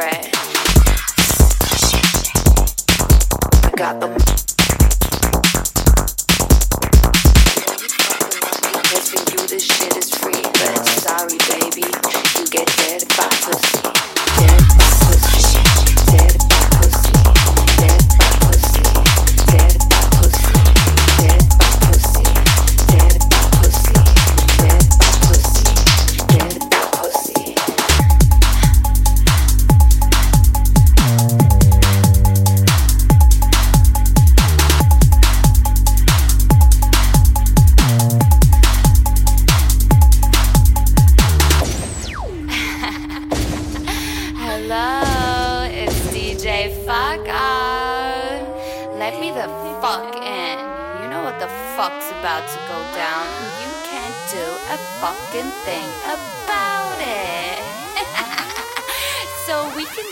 I got the. You this shit is free, but sorry, baby, you get dead by.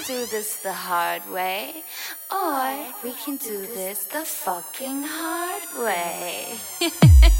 Do this the hard way, or we can do this the fucking hard way.